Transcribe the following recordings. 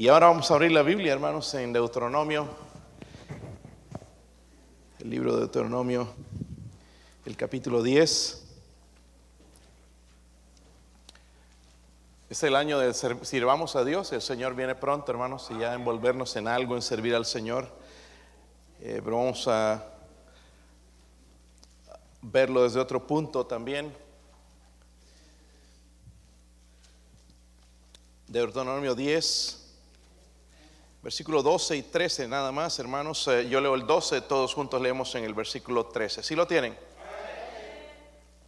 Y ahora vamos a abrir la Biblia, hermanos, en Deuteronomio, el libro de Deuteronomio, el capítulo 10. Es el año de sirvamos a Dios, el Señor viene pronto, hermanos, y ya envolvernos en algo, en servir al Señor. Eh, pero vamos a verlo desde otro punto también. Deuteronomio 10, versículo 12 y 13 nada más, hermanos. Eh, yo leo el 12, todos juntos leemos en el versículo 13. ¿Sí lo tienen?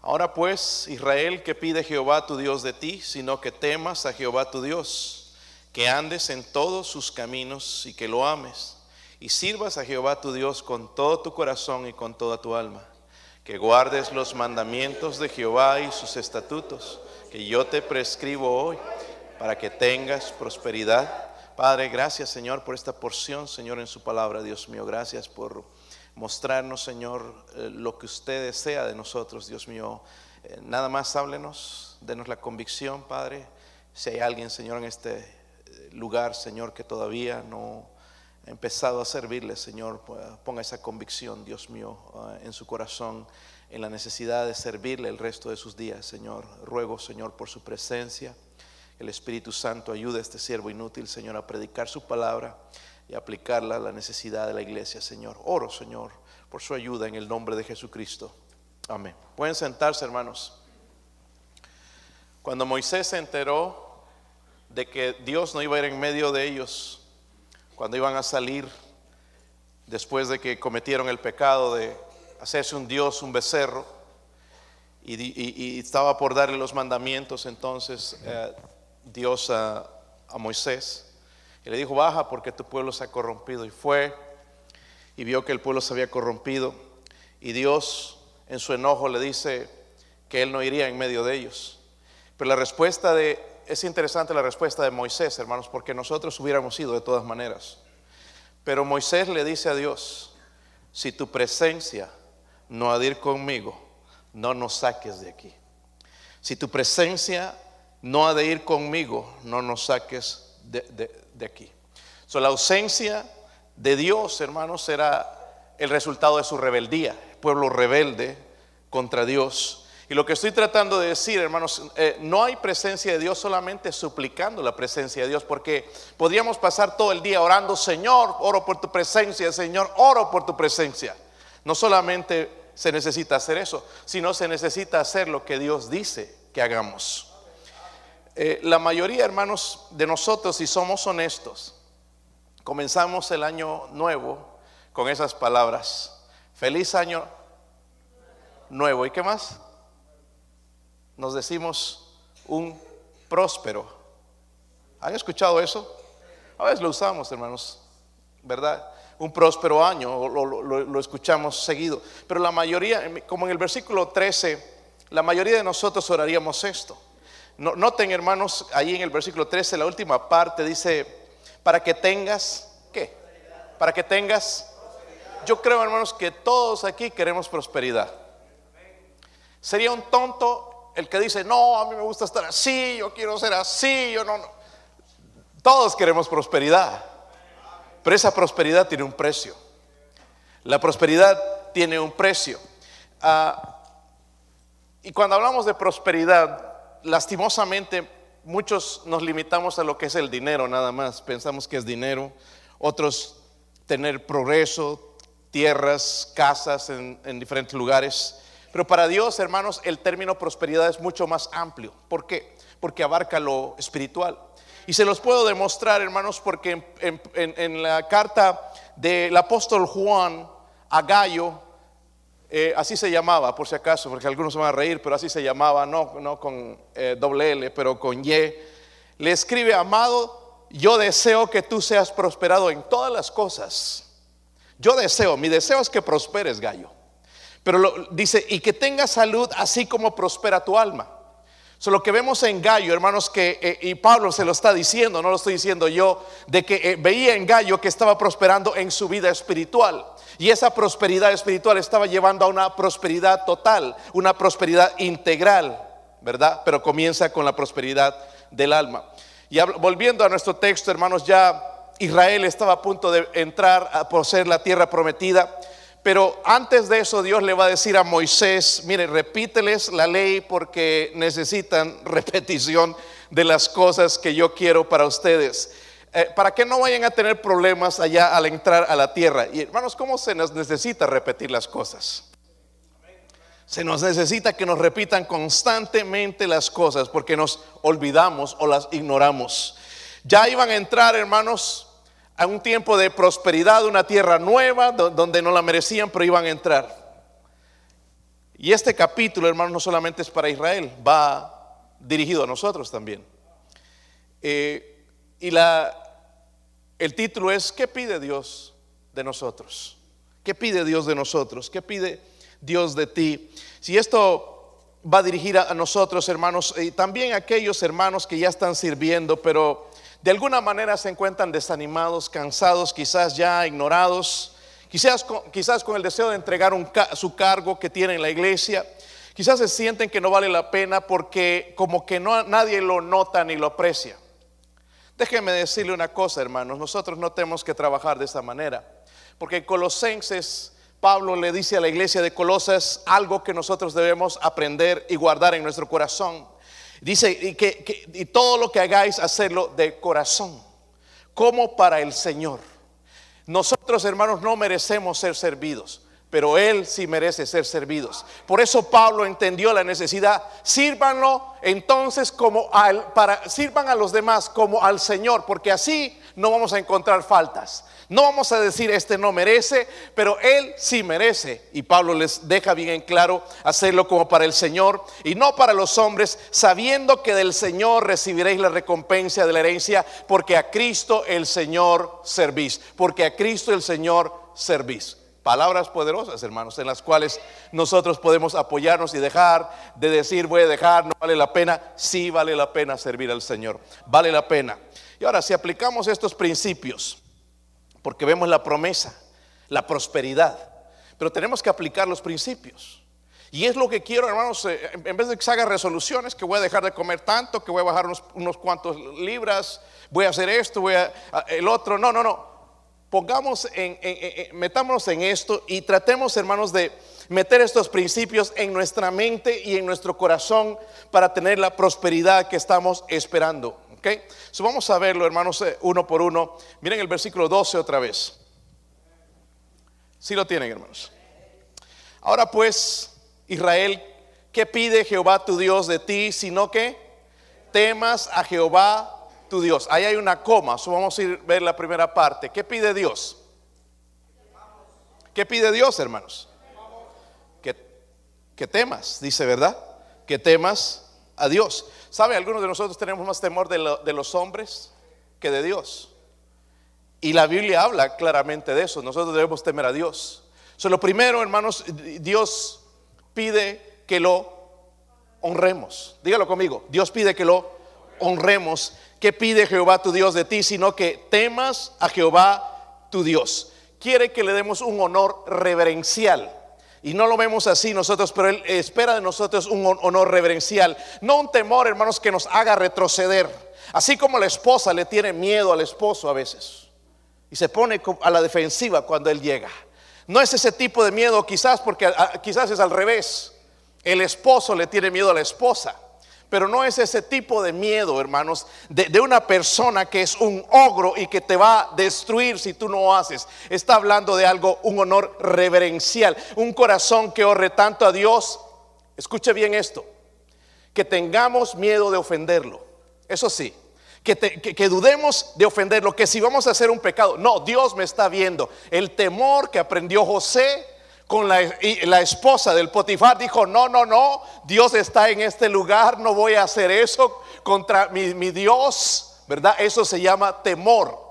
Ahora pues, Israel, que pide Jehová tu Dios de ti, sino que temas a Jehová tu Dios, que andes en todos sus caminos y que lo ames, y sirvas a Jehová tu Dios con todo tu corazón y con toda tu alma, que guardes los mandamientos de Jehová y sus estatutos, que yo te prescribo hoy, para que tengas prosperidad. Padre, gracias Señor por esta porción, Señor, en su palabra, Dios mío, gracias por mostrarnos, Señor, eh, lo que usted desea de nosotros, Dios mío. Eh, nada más háblenos, denos la convicción, Padre. Si hay alguien, Señor, en este eh, lugar, Señor, que todavía no ha empezado a servirle, Señor, ponga esa convicción, Dios mío, en su corazón, en la necesidad de servirle el resto de sus días, Señor. Ruego, Señor, por su presencia. El Espíritu Santo ayude a este siervo inútil, Señor, a predicar su palabra y aplicarla a la necesidad de la iglesia, Señor. Oro, Señor, por su ayuda en el nombre de Jesucristo. Amén. Pueden sentarse, hermanos. Cuando Moisés se enteró de que Dios no iba a ir en medio de ellos, cuando iban a salir después de que cometieron el pecado de hacerse un Dios, un becerro, y, estaba por darle los mandamientos, entonces eh, Dios a Moisés y le dijo, baja porque tu pueblo se ha corrompido. Y fue y vio que el pueblo se había corrompido. Y Dios en su enojo le dice que él no iría en medio de ellos. Pero la respuesta de, es interesante la respuesta de Moisés, hermanos, porque nosotros hubiéramos ido de todas maneras. Pero Moisés le dice a Dios, si tu presencia no ha de ir conmigo, no nos saques de aquí. Si tu presencia no ha de ir conmigo, no nos saques de, de, aquí. So, la ausencia de Dios, hermanos, era el resultado de su rebeldía, pueblo rebelde contra Dios. Y lo que estoy tratando de decir, hermanos, eh, no hay presencia de Dios solamente suplicando la presencia de Dios, porque podríamos pasar todo el día orando, Señor, oro por tu presencia, Señor, oro por tu presencia. No solamente se necesita hacer eso, sino se necesita hacer lo que Dios dice que hagamos. Eh, la mayoría, hermanos, de nosotros, si somos honestos, comenzamos el año nuevo con esas palabras. Feliz año nuevo. ¿Y qué más? Nos decimos un próspero. ¿Han escuchado eso? A veces lo usamos, hermanos, ¿verdad? Un próspero año, lo, lo escuchamos seguido. Pero la mayoría, como en el versículo 13, la mayoría de nosotros oraríamos esto. Noten, hermanos, ahí en el versículo 13, la última parte dice, para que tengas, ¿qué? Para que tengas, yo creo, hermanos, que todos aquí queremos prosperidad. Sería un tonto el que dice, no, a mí me gusta estar así, yo quiero ser así, yo no, no. Todos queremos prosperidad, pero esa prosperidad tiene un precio. La prosperidad tiene un precio. Ah, y cuando hablamos de prosperidad, lastimosamente muchos nos limitamos a lo que es el dinero nada más. Pensamos que es dinero. Otros tener progreso, tierras, casas en, diferentes lugares. Pero para Dios, hermanos, el término prosperidad es mucho más amplio. ¿Por qué? Porque abarca lo espiritual. Y se los puedo demostrar, hermanos, porque en la carta del apóstol Juan a Gallo, eh, así se llamaba, por si acaso, porque algunos se van a reír, pero así se llamaba, no, no con eh, doble L, pero con Y. Le escribe, amado, yo deseo que tú seas prosperado en todas las cosas. Yo deseo, mi deseo es que prosperes, gallo. Pero lo, dice, y que tengas salud así como prospera tu alma. So, lo que vemos en Gallo, hermanos, que, eh, y Pablo se lo está diciendo, no lo estoy diciendo yo, de que veía en Gallo que estaba prosperando en su vida espiritual. Y esa prosperidad espiritual estaba llevando a una prosperidad total, una prosperidad integral, ¿verdad? Pero comienza con la prosperidad del alma. Y volviendo a nuestro texto, hermanos, ya Israel estaba a punto de entrar a poseer la tierra prometida. Pero antes de eso Dios le va a decir a Moisés, mire, repíteles la ley porque necesitan repetición de las cosas que yo quiero para ustedes. Eh, para que no vayan a tener problemas allá al entrar a la tierra. Y hermanos, ¿cómo se nos necesita repetir las cosas? Se nos necesita que nos repitan constantemente las cosas porque nos olvidamos o las ignoramos. Ya iban a entrar, hermanos, a un tiempo de prosperidad, una tierra nueva donde no la merecían, pero iban a entrar. Y este capítulo, hermanos, no solamente es para Israel, va dirigido a nosotros también. Eh, y la, el título es, ¿qué pide Dios de nosotros? ¿Qué pide Dios de nosotros? ¿Qué pide Dios de ti? Si esto va a dirigir a, nosotros, hermanos, y también a aquellos hermanos que ya están sirviendo, pero de alguna manera se encuentran desanimados, cansados, quizás ya ignorados, quizás con, quizás con el deseo de entregar un, su cargo que tiene en la iglesia. Quizás se sienten que no vale la pena porque como que no, nadie lo nota ni lo aprecia. Déjenme decirle una cosa, hermanos, nosotros no tenemos que trabajar de esta manera, porque en Colosenses Pablo le dice a la iglesia de Colosas algo que nosotros debemos aprender y guardar en nuestro corazón. Dice y que, y todo lo que hagáis, hacerlo de corazón, como para el Señor. Nosotros, hermanos, no merecemos ser servidos pero Él sí merece ser servidos. Por eso Pablo entendió la necesidad, sírvanlo entonces como al, para, sirvan a los demás como al Señor, porque así no vamos a encontrar faltas. No vamos a decir este no merece, pero Él sí merece. Y Pablo les deja bien en claro hacerlo como para el Señor y no para los hombres, sabiendo que del Señor recibiréis la recompensa de la herencia, porque a Cristo el Señor servís, porque a Cristo el Señor servís. Palabras poderosas, hermanos, en las cuales nosotros podemos apoyarnos y dejar de decir, voy a dejar, no vale la pena. Sí vale la pena servir al Señor, vale la pena. Y ahora, si aplicamos estos principios, porque vemos la promesa, la prosperidad, pero tenemos que aplicar los principios. Y es lo que quiero, hermanos, eh, en vez de que se haga resoluciones, que voy a dejar de comer tanto, que voy a bajar unos, unos cuantos libras, voy a hacer esto, voy a el otro. No, no, no pongamos en, metámonos en esto y tratemos, hermanos, de meter estos principios en nuestra mente y en nuestro corazón para tener la prosperidad que estamos esperando. ¿Ok? So vamos a verlo, hermanos, eh, uno por uno. Miren el versículo 12 otra vez. Si lo tienen, hermanos. Ahora pues, Israel, ¿qué pide Jehová tu Dios de ti, sino que temas a Jehová tu Dios. Ahí hay una coma, vamos a ir a ver la primera parte. ¿Qué pide Dios? ¿Qué pide Dios, hermanos? Que, temas, dice, ¿verdad? Que temas a Dios. ¿Sabe? Algunos de nosotros tenemos más temor de, de los hombres que de Dios. Y la Biblia habla claramente de eso. Nosotros debemos temer a Dios. So, lo primero, hermanos, Dios pide que lo honremos. Dígalo conmigo. Dios pide que lo honremos ¿Qué pide Jehová tu Dios de ti? Sino que temas a Jehová tu Dios. Quiere que le demos un honor reverencial. Y no lo vemos así nosotros, pero Él espera de nosotros un honor reverencial. No un temor, hermanos, que nos haga retroceder. Así como la esposa le tiene miedo al esposo a veces. Y se pone a la defensiva cuando Él llega. No es ese tipo de miedo, quizás porque quizás es al revés. El esposo le tiene miedo a la esposa. Pero no es ese tipo de miedo, hermanos, de, una persona que es un ogro y que te va a destruir si tú no haces. Está hablando de algo, un honor reverencial, un corazón que honre tanto a Dios. Escuche bien esto, que tengamos miedo de ofenderlo. Eso sí, que, que, dudemos de ofenderlo, que si vamos a hacer un pecado, no, Dios me está viendo. El temor que aprendió José con la, la, esposa del Potifar dijo, no, no, no, Dios está en este lugar, no voy a hacer eso contra mi, mi Dios, ¿verdad? Eso se llama temor.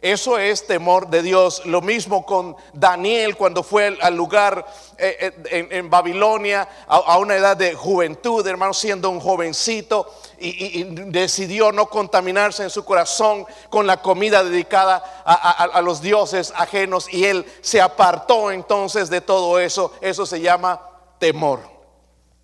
Eso es temor de Dios. Lo mismo con Daniel cuando fue al lugar eh, eh, en, Babilonia a, una edad de juventud, hermano, siendo un jovencito y, decidió no contaminarse en su corazón con la comida dedicada a, los dioses ajenos y él se apartó entonces de todo eso. Eso se llama temor.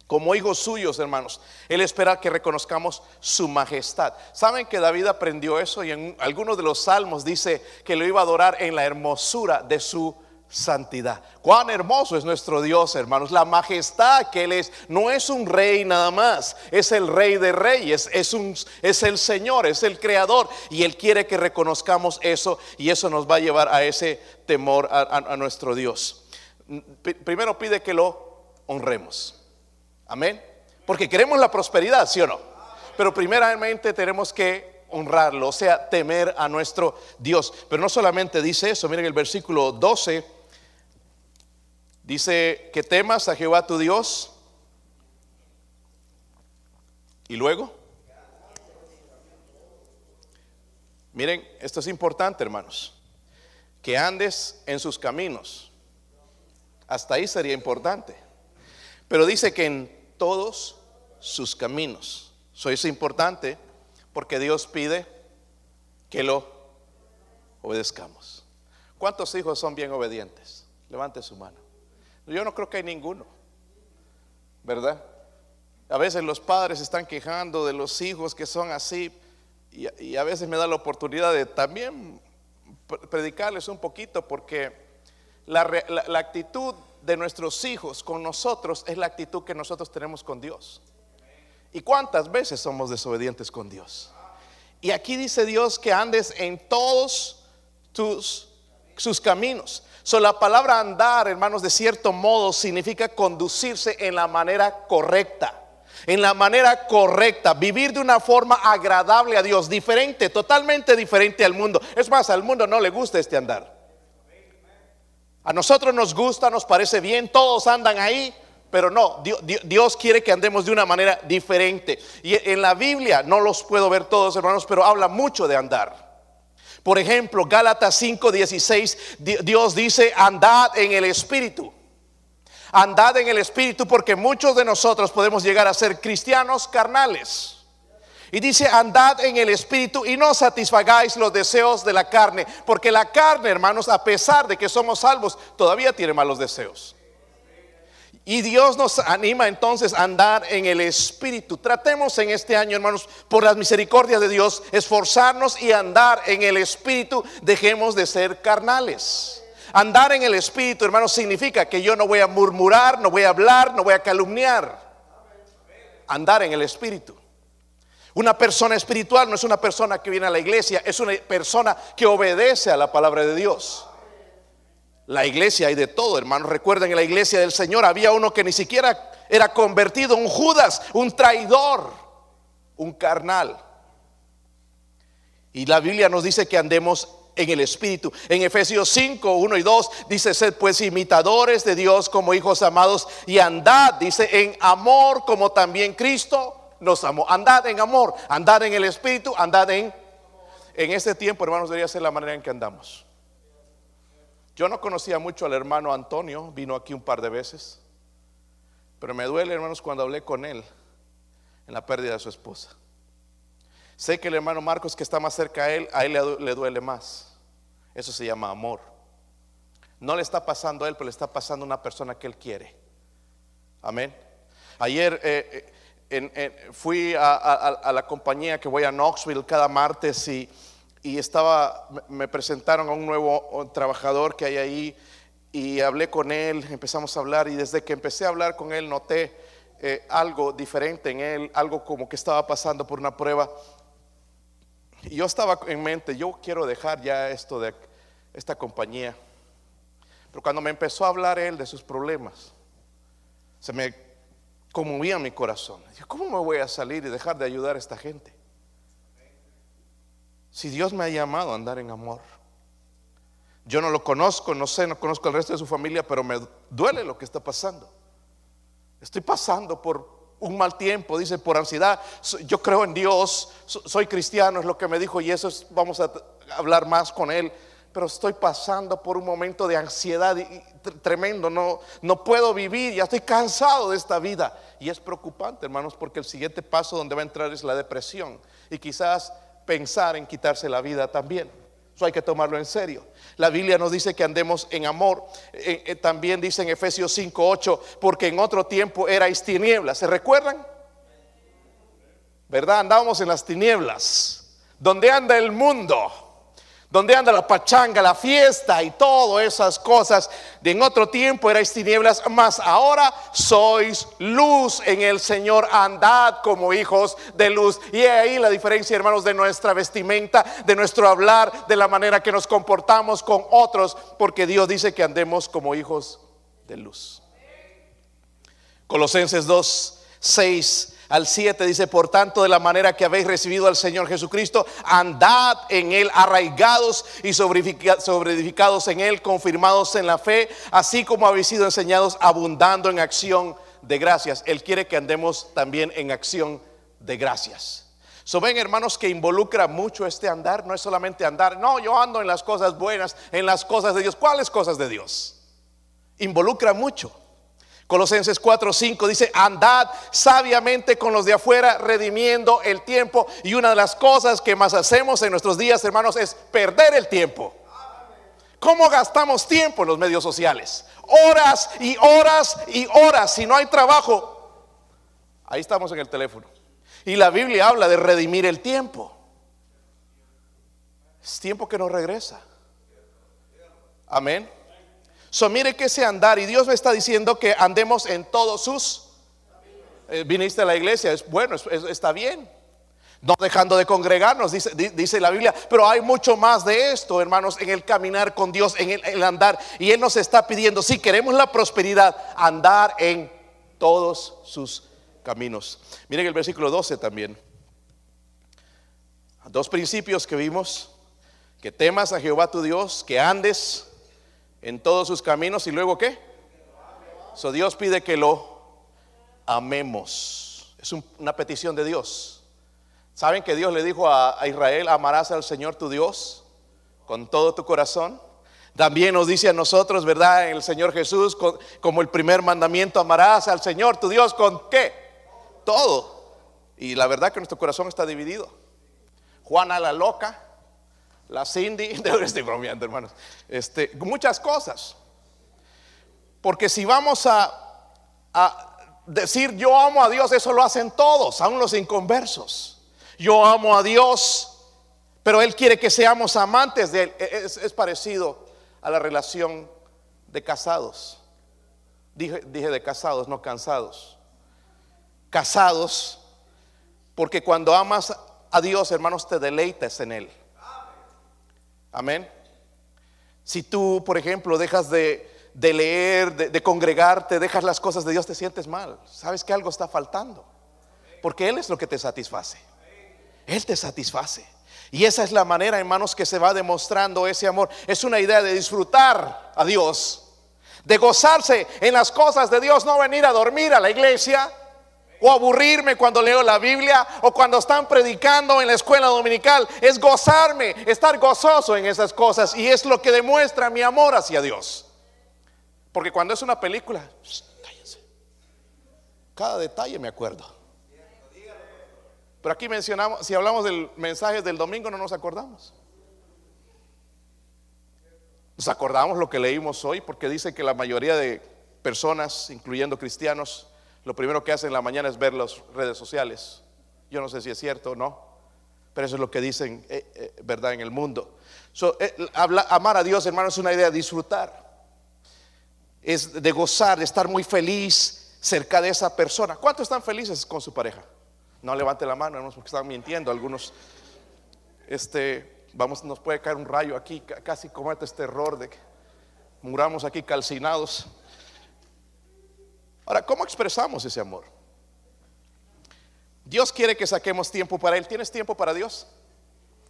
como hijos suyos, hermanos. Él espera que reconozcamos su majestad. ¿Saben que David aprendió eso? Y en algunos de los salmos dice que lo iba a adorar en la hermosura de su santidad. Cuán hermoso es nuestro Dios, hermanos. La majestad que Él es, no es un rey nada más, es el rey de reyes, es, un, es el Señor, es el creador. Y Él quiere que reconozcamos eso y eso nos va a llevar a ese temor a nuestro Dios. Primero pide que lo honremos. Amén. Porque queremos la prosperidad, ¿sí o no? Pero primeramente tenemos que honrarlo, o sea, temer a nuestro Dios. Pero no solamente dice eso, miren el versículo 12, dice que temas a Jehová tu Dios. Y luego, miren, esto es importante, hermanos, que andes en sus caminos. Hasta ahí sería importante. Pero dice que en todos sus caminos. Eso es importante porque Dios pide que lo obedezcamos. ¿Cuántos hijos son bien obedientes? Levante su mano. Yo no creo que hay ninguno, ¿verdad? A veces los padres están quejando de los hijos que son así y, a veces me da la oportunidad de también predicarles un poquito porque la, la actitud de nuestros hijos con nosotros es la actitud que nosotros tenemos con Dios. ¿Y cuántas veces somos desobedientes con Dios? Y aquí dice Dios que andes en todos tus sus caminos. So, la palabra andar, hermanos, de cierto modo significa conducirse en la manera correcta. En la manera correcta, vivir de una forma agradable a Dios, diferente, totalmente diferente al mundo. Es más, al mundo no le gusta este andar. A nosotros nos gusta, nos parece bien, todos andan ahí, pero no, Dios, quiere que andemos de una manera diferente. Y en la Biblia, no los puedo ver todos hermanos, pero habla mucho de andar. Por ejemplo, Gálatas 5:16, Dios dice, andad en el Espíritu. Andad en el Espíritu porque muchos de nosotros podemos llegar a ser cristianos carnales. Y dice, andad en el Espíritu y no satisfagáis los deseos de la carne. Porque la carne, hermanos, a pesar de que somos salvos, todavía tiene malos deseos. Y Dios nos anima entonces a andar en el Espíritu. Tratemos en este año, hermanos, por las misericordias de Dios, esforzarnos y andar en el Espíritu. Dejemos de ser carnales. Andar en el Espíritu, hermanos, significa que yo no voy a murmurar, no voy a hablar, no voy a calumniar. Andar en el Espíritu. Una persona espiritual no es una persona que viene a la iglesia, es una persona que obedece a la palabra de Dios. La iglesia hay de todo, hermanos. Recuerden, en la iglesia del Señor había uno que ni siquiera era convertido, un Judas, un traidor, un carnal. Y la Biblia nos dice que andemos en el Espíritu. En Efesios 5, 1 y 2 dice, sed pues imitadores de Dios como hijos amados y andad, dice, en amor como también Cristo nos amó. Andad en amor, andad en el Espíritu, andad en... En este tiempo, hermanos, debería ser la manera en que andamos. Yo no conocía mucho al hermano Antonio, vino aquí un par de veces, pero me duele, hermanos, cuando hablé con él en la pérdida de su esposa. Sé que el hermano Marcos que está más cerca a él, a él le duele más. Eso se llama amor. No le está pasando a él, pero le está pasando a una persona que él quiere. Amén. Ayer eh, eh, fui a, la compañía que voy a Knoxville cada martes y, estaba, me presentaron a un nuevo trabajador que hay ahí y hablé con él, empezamos a hablar y desde que empecé a hablar con él noté eh, algo diferente en él, algo como que estaba pasando por una prueba. Y yo estaba en mente, yo quiero dejar ya esto de esta compañía. Pero cuando me empezó a hablar él de sus problemas, se me conmovía mi corazón. ¿Cómo me voy a salir y dejar de ayudar a esta gente? Si Dios me ha llamado a andar en amor. Yo no lo conozco, no sé, no conozco al resto de su familia, pero me duele lo que está pasando. Estoy pasando por un mal tiempo, dice, por ansiedad. Yo creo en Dios, soy cristiano, es lo que me dijo, y eso vamos a hablar más con él pero estoy pasando por un momento de ansiedad tremendo, no, no puedo vivir, ya estoy cansado de esta vida. Y es preocupante, hermanos, porque el siguiente paso donde va a entrar es la depresión y quizás pensar en quitarse la vida también. Eso hay que tomarlo en serio. La Biblia nos dice que andemos en amor. Eh, eh, también dice en Efesios 5:8, porque en otro tiempo erais tinieblas. ¿Se recuerdan? ¿Verdad? Andábamos en las tinieblas. Donde anda el mundo donde anda la pachanga, la fiesta y todas esas cosas. De en otro tiempo erais tinieblas, mas ahora sois luz en el Señor. Andad como hijos de luz. Y ahí la diferencia, hermanos, de nuestra vestimenta, de nuestro hablar, de la manera que nos comportamos con otros, porque Dios dice que andemos como hijos de luz. Colosenses 2, 6 al 7 dice, por tanto, de la manera que habéis recibido al Señor Jesucristo, andad en Él arraigados y sobreedificados en Él, confirmados en la fe, así como habéis sido enseñados, abundando en acción de gracias. Él quiere que andemos también en acción de gracias. So ven hermanos que involucra mucho este andar, no es solamente andar, no, yo ando en las cosas buenas, en las cosas de Dios. ¿Cuáles cosas de Dios? Involucra mucho. Colosenses 4, 5 dice, andad sabiamente con los de afuera, redimiendo el tiempo. Y una de las cosas que más hacemos en nuestros días, hermanos, es perder el tiempo. ¿Cómo gastamos tiempo en los medios sociales? Horas y horas y horas. Si no hay trabajo, ahí estamos en el teléfono. Y la Biblia habla de redimir el tiempo. Es tiempo que no regresa. Amén. So, mire que ese andar, y Dios me está diciendo que andemos en todos sus. Eh, viniste a la iglesia, es bueno, está bien. No dejando de congregarnos, dice, dice, la Biblia, pero hay mucho más de esto, hermanos, en el caminar con Dios, en el, andar. Y Él nos está pidiendo, si queremos la prosperidad, andar en todos sus caminos. Miren el versículo 12 también. Dos principios que vimos, que temas a Jehová tu Dios, que andes en todos sus caminos y luego qué? So Dios pide que lo amemos. Es una petición de Dios. ¿Saben que Dios le dijo a, Israel, amarás al Señor tu Dios con todo tu corazón? También nos dice a nosotros, ¿verdad? El Señor Jesús, como el primer mandamiento, amarás al Señor tu Dios con qué? Todo. Y la verdad que nuestro corazón está dividido. Juana la loca, la Cindy, estoy bromeando, hermanos, este, muchas cosas. Porque si vamos a, decir yo amo a Dios, eso lo hacen todos, aún los inconversos. Yo amo a Dios, pero Él quiere que seamos amantes de Él. E, es, parecido a la relación de casados. Dije, dije de casados, no cansados. Casados, porque cuando amas a Dios, hermanos, te deleitas en Él. Amén. Si tú, por ejemplo, dejas de, leer, de, congregarte, dejas las cosas de Dios, te sientes mal. Sabes que algo está faltando. Porque Él es lo que te satisface. Él te satisface. Y esa es la manera, hermanos, que se va demostrando ese amor. Es una idea de disfrutar a Dios, de gozarse en las cosas de Dios, no venir a dormir a la iglesia, o aburrirme cuando leo la Biblia o cuando están predicando en la escuela dominical. Es gozarme, estar gozoso en esas cosas y es lo que demuestra mi amor hacia Dios. Porque cuando es una película, cállense. Cada detalle me acuerdo. Pero aquí mencionamos, si hablamos del mensaje del domingo, no nos acordamos. Nos acordamos lo que leímos hoy porque dice que la mayoría de personas, incluyendo cristianos, lo primero que hacen en la mañana es ver las redes sociales. Yo no sé si es cierto o no, pero eso es lo que dicen, eh, eh, ¿verdad? En el mundo. Eh, amar a Dios, hermano, es una idea de disfrutar. Es de gozar, de estar muy feliz cerca de esa persona. ¿Cuántos están felices con su pareja? No levante la mano, hermanos, porque están mintiendo algunos. Este, vamos, nos puede caer un rayo aquí, casi como este error de que muramos aquí calcinados. Ahora, ¿cómo expresamos ese amor? Dios quiere que saquemos tiempo para Él. ¿Tienes tiempo para Dios?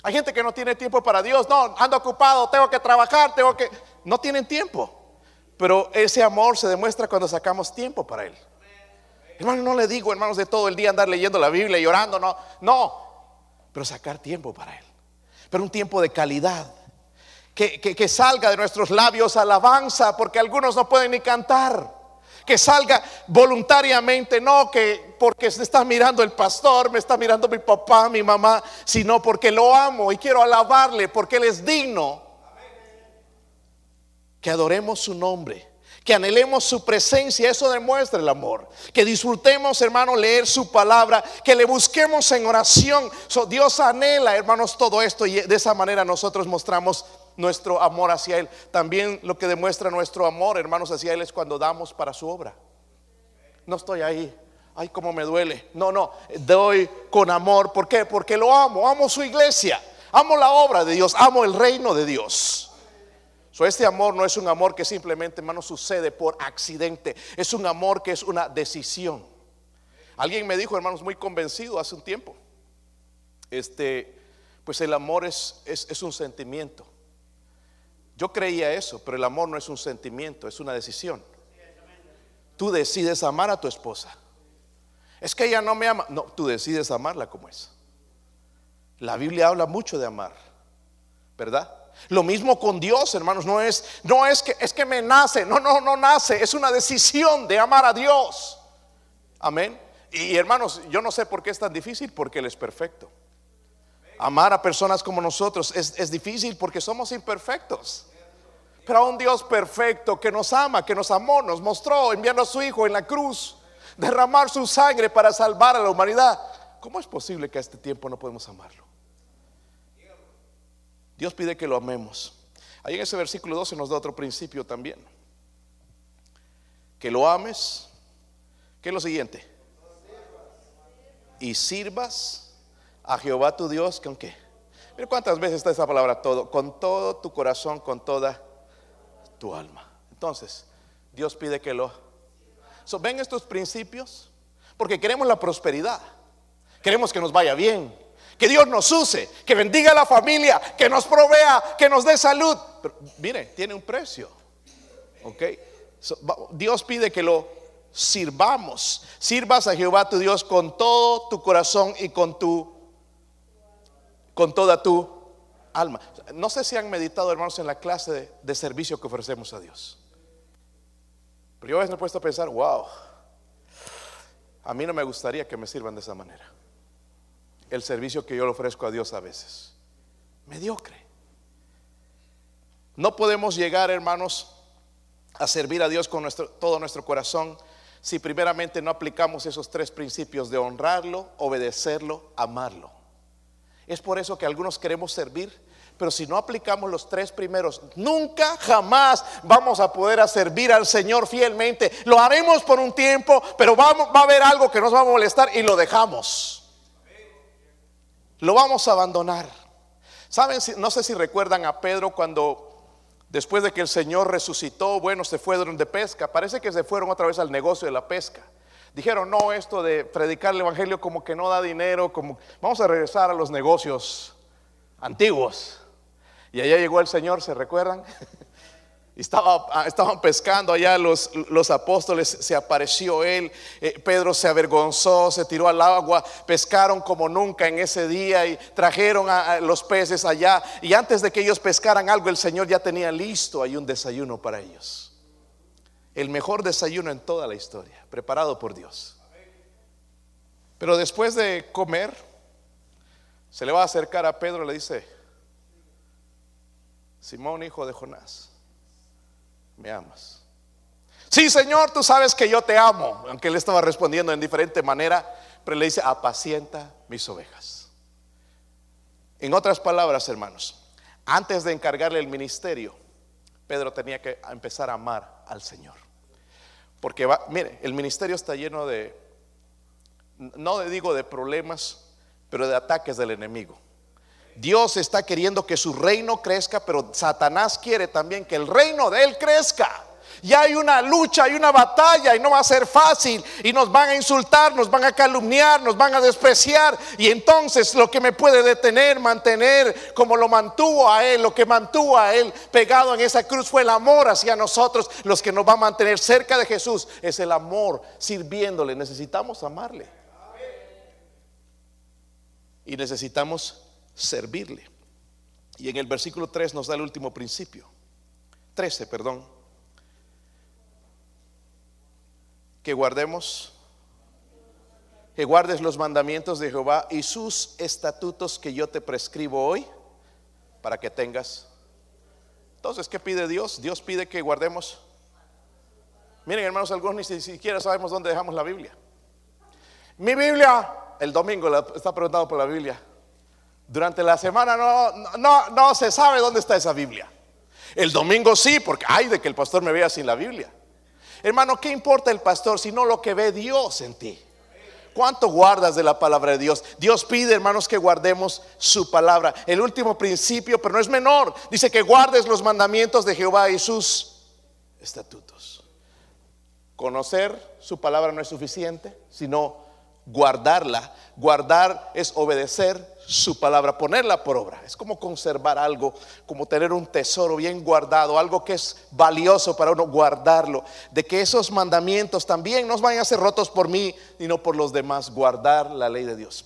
Hay gente que no tiene tiempo para Dios. No, ando ocupado, tengo que trabajar, tengo que... No tienen tiempo. Pero ese amor se demuestra cuando sacamos tiempo para Él. Hermano, no le digo, hermanos, de todo el día andar leyendo la Biblia llorando, no. No. Pero sacar tiempo para Él. Pero un tiempo de calidad. Que, que salga de nuestros labios alabanza, porque algunos no pueden ni cantar que salga voluntariamente, no que porque se está mirando el pastor, me está mirando mi papá, mi mamá, sino porque lo amo y quiero alabarle, porque Él es digno. Que adoremos su nombre que anhelemos su presencia, eso demuestra el amor. Que disfrutemos, hermano, leer su palabra, que le busquemos en oración. Dios anhela, hermanos, todo esto y de esa manera nosotros mostramos nuestro amor hacia Él. También lo que demuestra nuestro amor, hermanos, hacia Él es cuando damos para su obra. No estoy ahí. Ay, cómo me duele. No, no, doy con amor. ¿Por qué? Porque lo amo, amo su iglesia, amo la obra de Dios, amo el reino de Dios este amor no es un amor que simplemente, hermano, sucede por accidente. Es un amor que es una decisión. Alguien me dijo, hermanos, muy convencido hace un tiempo. Este, pues el amor es, es un sentimiento. Yo creía eso, pero el amor no es un sentimiento, es una decisión. Tú decides amar a tu esposa. Es que ella no me ama. No, tú decides amarla como es. La Biblia habla mucho de amar, ¿verdad? Lo mismo con Dios, hermanos, no es no es que es que me nace, no, no, no nace, es una decisión de amar a Dios. Amén. Y hermanos, yo no sé por qué es tan difícil, porque Él es perfecto. Amar a personas como nosotros es, es difícil porque somos imperfectos. Pero a un Dios perfecto que nos ama, que nos amó, nos mostró enviando a su Hijo en la cruz, derramar su sangre para salvar a la humanidad. ¿Cómo es posible que a este tiempo no podemos amarlo? Dios pide que lo amemos. Ahí en ese versículo 12 nos da otro principio también. Que lo ames. ¿Qué es lo siguiente? Y sirvas a Jehová tu Dios con qué. Mira cuántas veces está esa palabra todo. Con todo tu corazón, con toda tu alma. Entonces, Dios pide que lo... ¿Ven estos principios? Porque queremos la prosperidad. Queremos que nos vaya bien que Dios nos use, que bendiga a la familia, que nos provea, que nos dé salud. Pero mire, tiene un precio. Ok. Dios pide que lo sirvamos. Sirvas a Jehová tu Dios con todo tu corazón y con tu con toda tu alma. No sé si han meditado, hermanos, en la clase de, servicio que ofrecemos a Dios. Pero yo a veces me he puesto a pensar, wow, a mí no me gustaría que me sirvan de esa manera el servicio que yo le ofrezco a Dios a veces. Mediocre. No podemos llegar, hermanos, a servir a Dios con nuestro, todo nuestro corazón si primeramente no aplicamos esos tres principios de honrarlo, obedecerlo, amarlo. Es por eso que algunos queremos servir, pero si no aplicamos los tres primeros, nunca jamás vamos a poder servir al Señor fielmente. Lo haremos por un tiempo, pero va a haber algo que nos va a molestar y lo dejamos lo vamos a abandonar. Saben, no sé si recuerdan a Pedro cuando después de que el Señor resucitó, bueno, se fueron de pesca. Parece que se fueron otra vez al negocio de la pesca. Dijeron, no, esto de predicar el Evangelio como que no da dinero, como vamos a regresar a los negocios antiguos. Y allá llegó el Señor, ¿se recuerdan? Estaba, ah, estaban pescando allá los, los apóstoles, se apareció él, eh, Pedro se avergonzó, se tiró al agua, pescaron como nunca en ese día y trajeron a, los peces allá. Y antes de que ellos pescaran algo, el Señor ya tenía listo ahí un desayuno para ellos. El mejor desayuno en toda la historia, preparado por Dios. Pero después de comer, se le va a acercar a Pedro y le dice, Simón, hijo de Jonás me amas. Sí, Señor, tú sabes que yo te amo. Aunque él estaba respondiendo en diferente manera, pero le dice, apacienta mis ovejas. En otras palabras, hermanos, antes de encargarle el ministerio, Pedro tenía que empezar a amar al Señor. Porque va, mire, el ministerio está lleno de, no digo de problemas, pero de ataques del enemigo. Dios está queriendo que su reino crezca, pero Satanás quiere también que el reino de él crezca. Y hay una lucha, hay una batalla y no va a ser fácil. Y nos van a insultar, nos van a calumniar, nos van a despreciar. Y entonces lo que me puede detener, mantener como lo mantuvo a Él, lo que mantuvo a Él pegado en esa cruz fue el amor hacia nosotros. Los que nos va a mantener cerca de Jesús es el amor, sirviéndole. Necesitamos amarle. Y necesitamos servirle. Y en el versículo 3 nos da el último principio. 13, perdón. Que guardemos, que guardes los mandamientos de Jehová y sus estatutos que yo te prescribo hoy para que tengas. Entonces, ¿qué pide Dios? Dios pide que guardemos. Miren, hermanos, algunos ni siquiera sabemos dónde dejamos la Biblia. Mi Biblia, el domingo está preguntado por la Biblia. Durante la semana no, no, no se sabe dónde está esa Biblia. El domingo sí, porque hay de que el pastor me vea sin la Biblia. Hermano, ¿qué importa el pastor sino lo que ve Dios en ti? ¿Cuánto guardas de la palabra de Dios? Dios pide, hermanos, que guardemos su palabra. El último principio, pero no es menor, dice que guardes los mandamientos de Jehová y sus estatutos. Conocer su palabra no es suficiente, sino guardarla. Guardar es obedecer su palabra, ponerla por obra. Es como conservar algo, como tener un tesoro bien guardado, algo que es valioso para uno guardarlo. De que esos mandamientos también no vayan a ser rotos por mí, sino por los demás. Guardar la ley de Dios.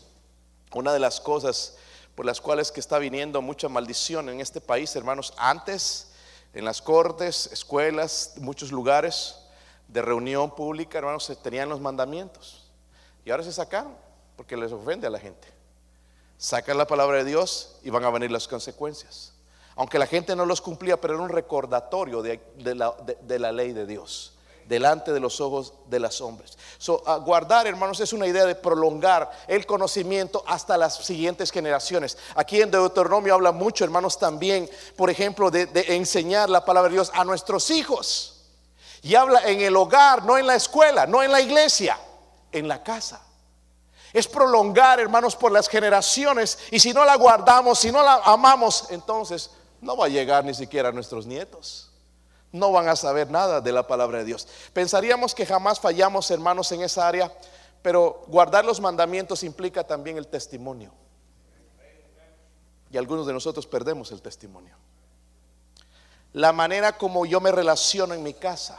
Una de las cosas por las cuales que está viniendo mucha maldición en este país, hermanos, antes en las cortes, escuelas, muchos lugares de reunión pública, hermanos, se tenían los mandamientos. Y ahora se sacaron porque les ofende a la gente. Sacan la palabra de Dios y van a venir las consecuencias. Aunque la gente no los cumplía, pero era un recordatorio de, la, ley de Dios delante de los ojos de los hombres. So, guardar, hermanos, es una idea de prolongar el conocimiento hasta las siguientes generaciones. Aquí en Deuteronomio habla mucho, hermanos, también, por ejemplo, de enseñar la palabra de Dios a nuestros hijos. Y habla en el hogar, no en la escuela, no en la iglesia en la casa. Es prolongar, hermanos, por las generaciones. Y si no la guardamos, si no la amamos, entonces no va a llegar ni siquiera a nuestros nietos. No van a saber nada de la palabra de Dios. Pensaríamos que jamás fallamos, hermanos, en esa área, pero guardar los mandamientos implica también el testimonio. Y algunos de nosotros perdemos el testimonio. La manera como yo me relaciono en mi casa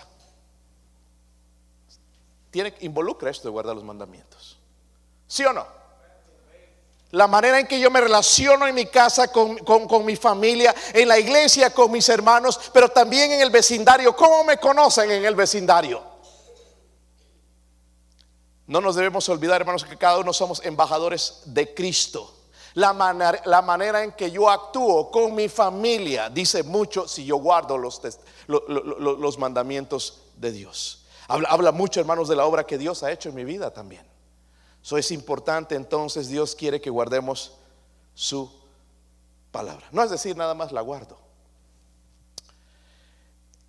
tiene, involucra esto de guardar los mandamientos. ¿Sí o no? La manera en que yo me relaciono en mi casa con, con, mi familia, en la iglesia con mis hermanos, pero también en el vecindario. ¿Cómo me conocen en el vecindario? No nos debemos olvidar, hermanos, que cada uno somos embajadores de Cristo. La manera, la manera, en que yo actúo con mi familia dice mucho si yo guardo los, los mandamientos de Dios. Habla, mucho, hermanos, de la obra que Dios ha hecho en mi vida también. Eso es importante, entonces Dios quiere que guardemos su palabra. No es decir, nada más la guardo.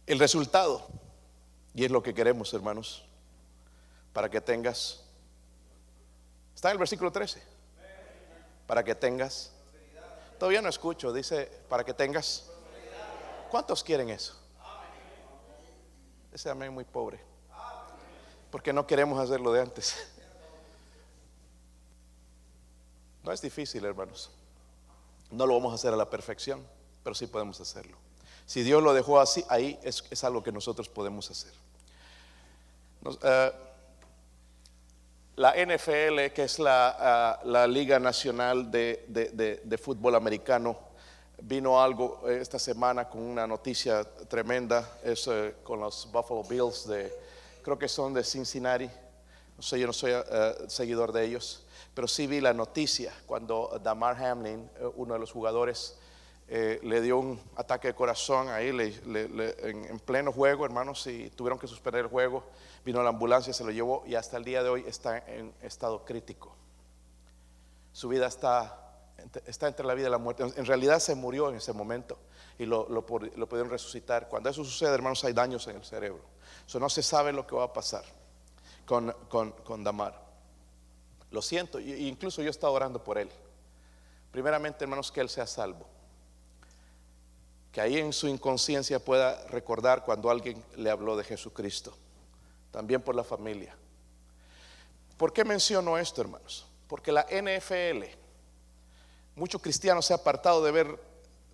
El resultado, y es lo que queremos, hermanos, para que tengas, está en el versículo 13, para que tengas, todavía no escucho, dice, para que tengas, ¿cuántos quieren eso? Ese amén muy pobre porque no queremos hacerlo de antes. No es difícil, hermanos. No lo vamos a hacer a la perfección, pero sí podemos hacerlo. Si Dios lo dejó así, ahí es, algo que nosotros podemos hacer. Eh, la NFL, que es la, ah, Liga Nacional de, Fútbol Americano, vino algo esta semana con una noticia tremenda, es eh, con los Buffalo Bills de, creo que son de Cincinnati. No sé, yo no soy eh, seguidor de ellos, pero sí vi la noticia cuando Damar Hamlin, eh, uno de los jugadores, eh, le dio un ataque de corazón ahí en, pleno juego, hermanos, y tuvieron que suspender el juego. Vino la ambulancia, se lo llevó y hasta el día de hoy está en estado crítico. Su vida está, está entre la vida y la muerte. En realidad se murió en ese momento y lo, lo, lo pudieron resucitar. Cuando eso sucede, hermanos, hay daños en el cerebro. Eso no se sabe lo que va a pasar con, con, Damar. Lo siento, incluso yo estaba orando por él. Primeramente, hermanos, que él sea salvo. Que ahí en su inconsciencia pueda recordar cuando alguien le habló de Jesucristo. También por la familia. ¿Por qué menciono esto, hermanos? Porque la NFL, muchos cristianos se han apartado de ver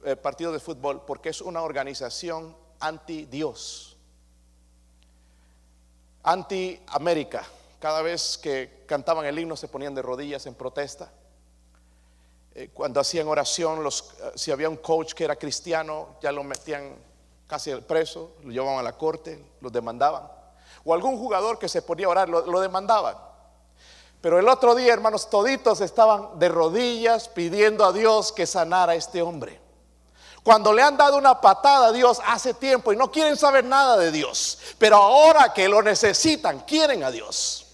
eh, partido de fútbol porque es una organización anti Dios anti-América. Cada vez que cantaban el himno se ponían de rodillas en protesta. Eh, cuando hacían oración, eh, si había un coach que era cristiano, ya lo metían casi preso, lo llevaban a la corte, lo demandaban. O algún jugador que se ponía a orar, lo, lo demandaban. Pero el otro día, hermanos, toditos estaban de rodillas pidiendo a Dios que sanara a este hombre. Cuando le han dado una patada a Dios hace tiempo y no quieren saber nada de Dios, pero ahora que lo necesitan, quieren a Dios.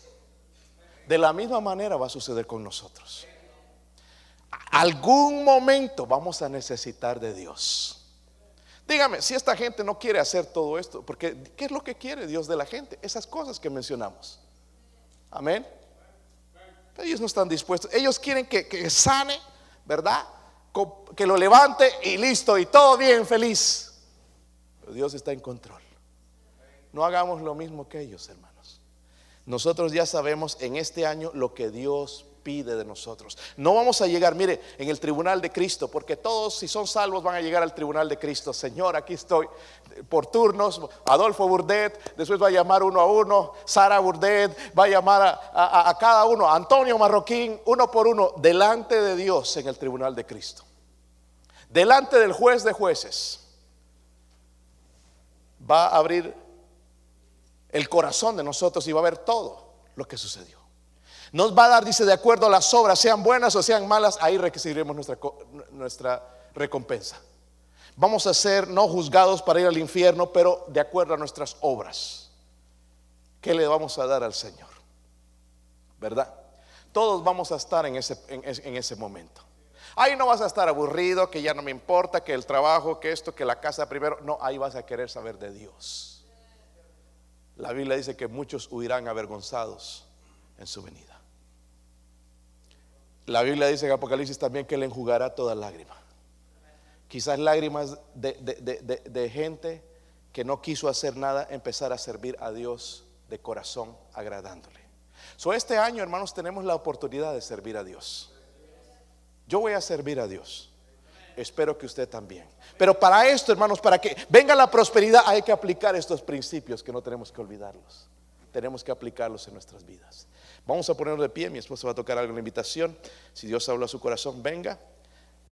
De la misma manera va a suceder con nosotros. Algún momento vamos a necesitar de Dios. Dígame, si esta gente no quiere hacer todo esto, porque ¿qué es lo que quiere Dios de la gente? Esas cosas que mencionamos. Amén. Ellos no están dispuestos. Ellos quieren que, que sane, ¿verdad? Que lo levante y listo, y todo bien, feliz. Pero Dios está en control. No hagamos lo mismo que ellos, hermanos. Nosotros ya sabemos en este año lo que Dios pide de nosotros. No vamos a llegar, mire, en el tribunal de Cristo, porque todos si son salvos van a llegar al tribunal de Cristo. Señor, aquí estoy por turnos. Adolfo Burdet, después va a llamar uno a uno. Sara Burdet va a llamar a, a cada uno. Antonio Marroquín, uno por uno, delante de Dios en el tribunal de Cristo. Delante del juez de jueces. Va a abrir el corazón de nosotros y va a ver todo lo que sucedió. Nos va a dar, dice, de acuerdo a las obras, sean buenas o sean malas, ahí recibiremos nuestra, recompensa. Vamos a ser no juzgados para ir al infierno, pero de acuerdo a nuestras obras. ¿Qué le vamos a dar al Señor? ¿Verdad? Todos vamos a estar en ese momento. Ahí no vas a estar aburrido, que ya no me importa, que el trabajo, que esto, que la casa primero. No, ahí vas a querer saber de Dios. La Biblia dice que muchos huirán avergonzados en su venida. La Biblia dice en Apocalipsis también que le enjugará toda lágrima. Quizás lágrimas de, de, de, gente que no quiso hacer nada, empezar a servir a Dios de corazón, agradándole. So, este año, hermanos, tenemos la oportunidad de servir a Dios. Yo voy a servir a Dios. Espero que usted también. Pero para esto, hermanos, para que venga la prosperidad, hay que aplicar estos principios que no tenemos que olvidarlos. Tenemos que aplicarlos en nuestras vidas. Vamos a ponernos de pie, mi esposa va a tocar algo en la invitación. Si Dios habla a su corazón, venga.